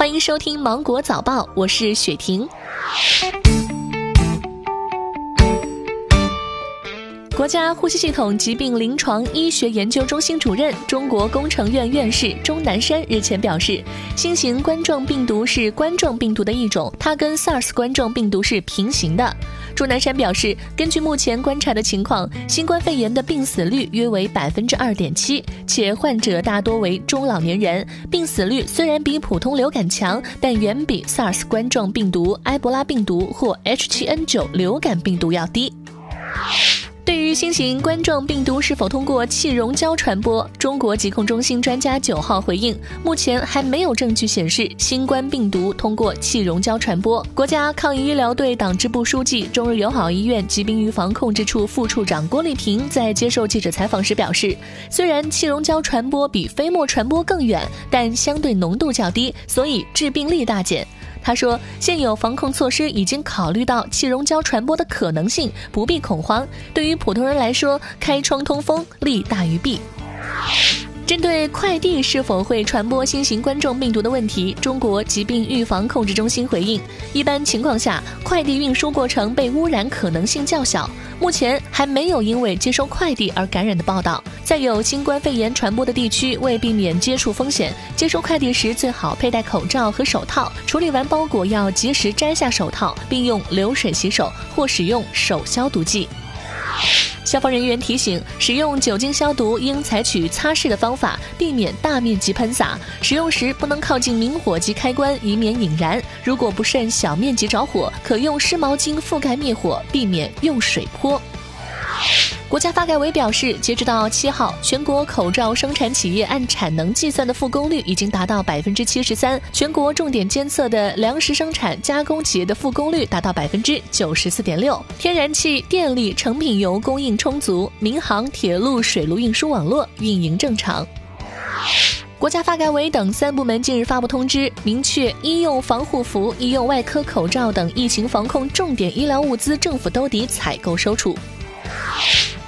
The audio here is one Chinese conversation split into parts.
欢迎收听《芒果早报》，我是雪婷。国家呼吸系统疾病临床医学研究中心主任、中国工程院院士钟南山日前表示，新型冠状病毒是冠状病毒的一种，它跟 SARS 冠状病毒是平行的。钟南山表示，根据目前观察的情况，新冠肺炎的病死率约为百分之二点七，且患者大多为中老年人。病死率虽然比普通流感强，但远比 SARS 冠状病毒、埃博拉病毒或 H7N9 流感病毒要低。对于新型冠状病毒是否通过气溶胶传播，中国疾控中心专家九号回应，目前还没有证据显示新冠病毒通过气溶胶传播。国家抗疫医疗队党支部书记、中日友好医院疾病预防控制处副处长郭丽萍在接受记者采访时表示，虽然气溶胶传播比飞沫传播更远，但相对浓度较低，所以致病力大减。他说，现有防控措施已经考虑到气溶胶传播的可能性，不必恐慌。对于普通人来说，开窗通风利大于弊。针对快递是否会传播新型冠状病毒的问题，中国疾病预防控制中心回应：一般情况下，快递运输过程被污染可能性较小，目前还没有因为接收快递而感染的报道。在有新冠肺炎传播的地区，为避免接触风险，接收快递时最好佩戴口罩和手套，处理完包裹要及时摘下手套，并用流水洗手或使用手消毒剂。消防人员提醒：使用酒精消毒应采取擦拭的方法，避免大面积喷洒。使用时不能靠近明火及开关，以免引燃。如果不慎小面积着火，可用湿毛巾覆盖灭火，避免用水泼。国家发改委表示，截止到七号，全国口罩生产企业按产能计算的复工率已经达到百分之七十三，全国重点监测的粮食生产加工企业的复工率达到百分之九十四点六，天然气、电力、成品油供应充足，民航、铁路、水路运输网络运营正常。国家发改委等三部门近日发布通知，明确医用防护服、医用外科口罩等疫情防控重点医疗物资政府兜底采购收储。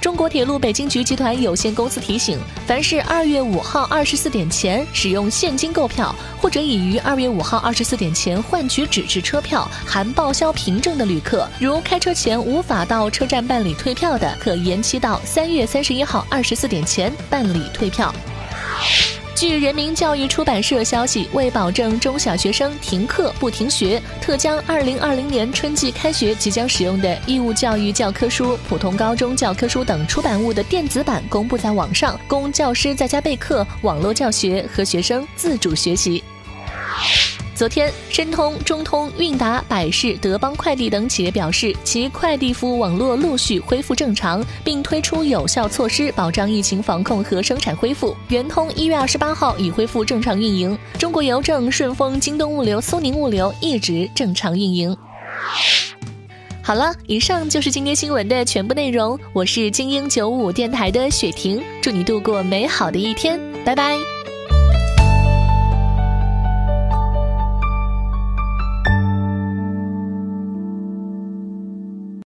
中国铁路北京局集团有限公司提醒：凡是二月五号二十四点前使用现金购票，或者已于二月五号二十四点前换取纸质车票含报销凭证的旅客，如开车前无法到车站办理退票的，可延期到三月三十一号二十四点前办理退票。据人民教育出版社消息，为保证中小学生停课不停学，特将2020年春季开学即将使用的义务教育教科书、普通高中教科书等出版物的电子版公布在网上，供教师在家备课、网络教学和学生自主学习。昨天，申通、中通、韵达、百世、德邦快递等企业表示，其快递服务网络陆续恢复正常，并推出有效措施保障疫情防控和生产恢复。圆通一月二十八号已恢复正常运营，中国邮政、顺丰、京东物流、苏宁物流一直正常运营。好了，以上就是今天新闻的全部内容。我是精英九五电台的雪婷，祝你度过美好的一天，拜拜。